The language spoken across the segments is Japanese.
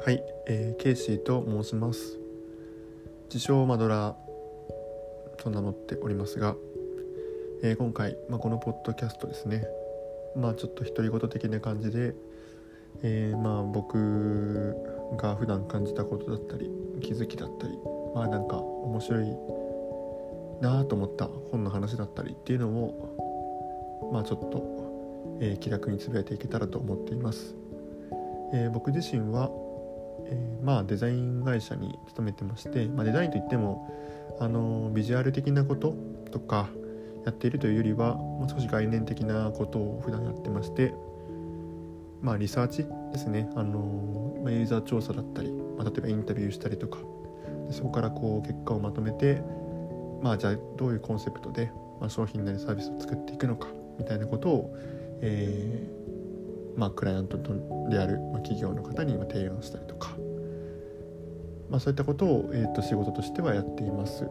はい、えー、ケイシーと申します。自称マドラーと名乗っておりますが、えー、今回、まあ、このポッドキャストですね。まあちょっと独り言的な感じで、えー、まあ僕が普段感じたことだったり気づきだったりまあなんか面白いなあと思った本の話だったりっていうのをまあちょっと、えー、気楽につぶやいていけたらと思っています、えー、僕自身はえー、まあデザイン会社に勤めてまして、まあ、デザインといってもあのビジュアル的なこととかやっているというよりはもう少し概念的なことを普段やってましてまあリサーチですね。あの、まあ、ユーザー調査だったり、まあ、例えばインタビューしたりとかそこからこう結果をまとめてまあじゃあどういうコンセプトで、まあ、商品なりサービスを作っていくのかみたいなことを、えーまあ、クライアントである、まあ、企業の方に提案したりとかまあ、そういったことを、えーと、仕事としてはやっています。う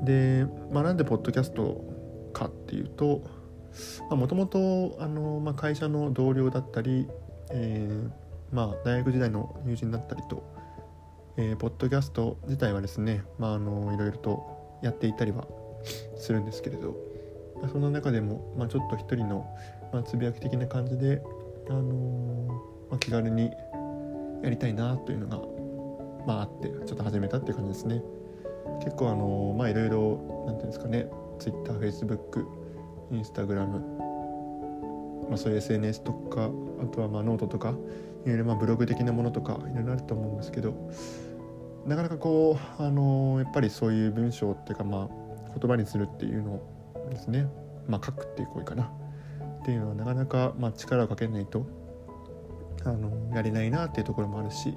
ん、で、まあ、なんでポッドキャストかっていうともともと会社の同僚だったり、えーまあ、大学時代の友人だったりと、えー、ポッドキャスト自体はですね、まあ、あのいろいろとやっていたりはするんですけれど、その中でも、まあ、ちょっと一人の、まあ、つぶやき的な感じで、あのーまあ、気軽にやりたいなというのが、まあ、あってちょっと始めたっていう感じですね。結構あのまあいろいろなんていうんですかね TwitterFacebook インスタグラムまあそういう SNS とかあとはまあノートとかいろいろまあブログ的なものとかいろいろあると思うんですけどなかなかこうあのやっぱりそういう文章っていうかまあ言葉にするっていうのをですね。まあ書くっていう行為かな。っていうのはなかなかまあ力をかけないとあのやれないなっていうところもあるし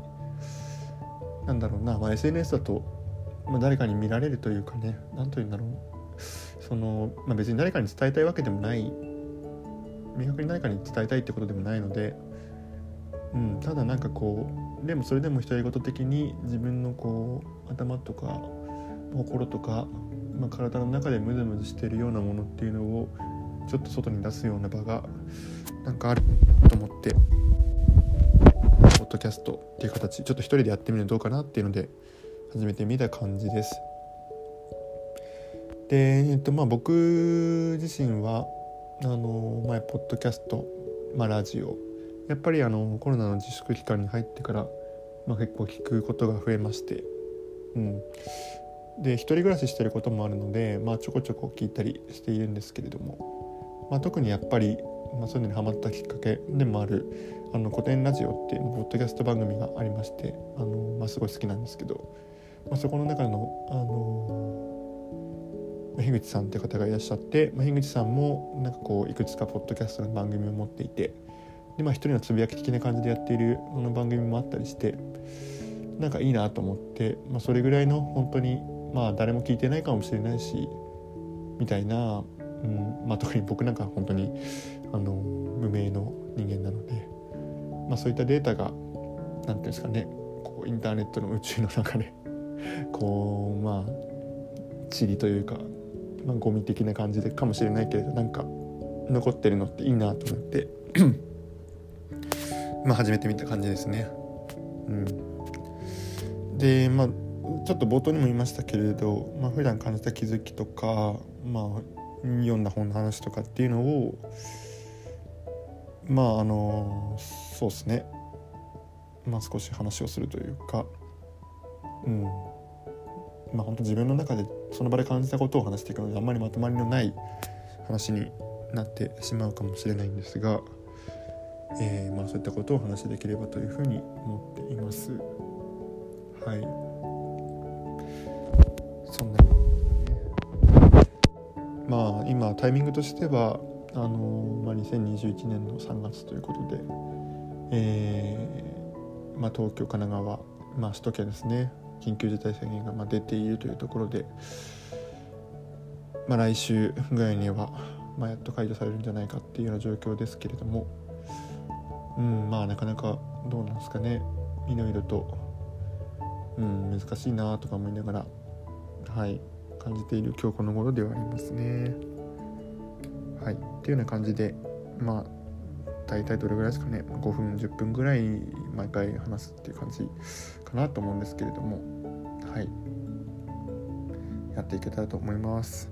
なんだろうな、まあ、SNS だと、ま、誰かに見られるというかね。何と言うんだろう。その、まあ、別に誰かに伝えたいわけでもない。明確に誰かに伝えたいってことでもないので、うん、ただなんかこうでもそれでも独り言的に自分のこう頭とか心とか、まあ、体の中でムズムズしてるようなものっていうのをちょっと外に出すような場がなんかあると思ってポッドキャストっていう形ちょっと一人でやってみるのどうかなっていうので始めてみた感じです。で、えっとまあ、僕自身はあの前ポッドキャスト、まあ、ラジオやっぱりあのコロナの自粛期間に入ってから、まあ、結構聞くことが増えまして、うん、で一人暮らししてることもあるので、まあ、ちょこちょこ聞いたりしているんですけれども、まあ、特にやっぱり、まあ、そういうのにハマったきっかけでもあるあの古典ラジオっていうポッドキャスト番組がありましてあの、まあ、すごい好きなんですけど、まあ、そこの中のあの樋口さんっていう方がいらっしゃって、まあ、樋口さんもなんかこういくつかポッドキャストの番組を持っていてで、まあ、一人のつぶやき的な感じでやっているあの番組もあったりしてなんかいいなと思って、まあ、それぐらいの本当にまあ誰も聞いてないかもしれないしみたいな、うんまあ、特に僕なんか本当にあの無名の人間なので。まあ、そういったデータが何て言うんですかねこうインターネットの宇宙の中で こうまあ塵というか、まあ、ゴミ的な感じでかもしれないけれどなんか残ってるのっていいなと思って まあ始めてみた感じですね。うん、でまあちょっと冒頭にも言いましたけれど、まあ普段感じた気づきとか、まあ、読んだ本の話とかっていうのをまああのそうですねまあ少し話をするというかうんまあ本当自分の中でその場で感じたことを話していくのであんまりまとまりのない話になってしまうかもしれないんですが、えー、まあそういったことをお話しできればというふうに思っています。はい。そんな、ね、まあ今タイミングとしてはあのまあ、2021年の3月ということで、えーまあ、東京神奈川、まあ、首都圏ですね。緊急事態宣言がま出ているというところで、まあ、来週ぐらいには、ま、やっと解除されるんじゃないかっていうような状況ですけれども、うん、まあなかなかどうなんですかね。いろいろと、うん、難しいなとか思いながら、はい、感じている今日この頃ではありますね。はい、っていうような感じでまあ大体どれぐらいですかね。5分10分ぐらい毎回話すっていう感じかなと思うんですけれども。はい。やっていけたらと思います。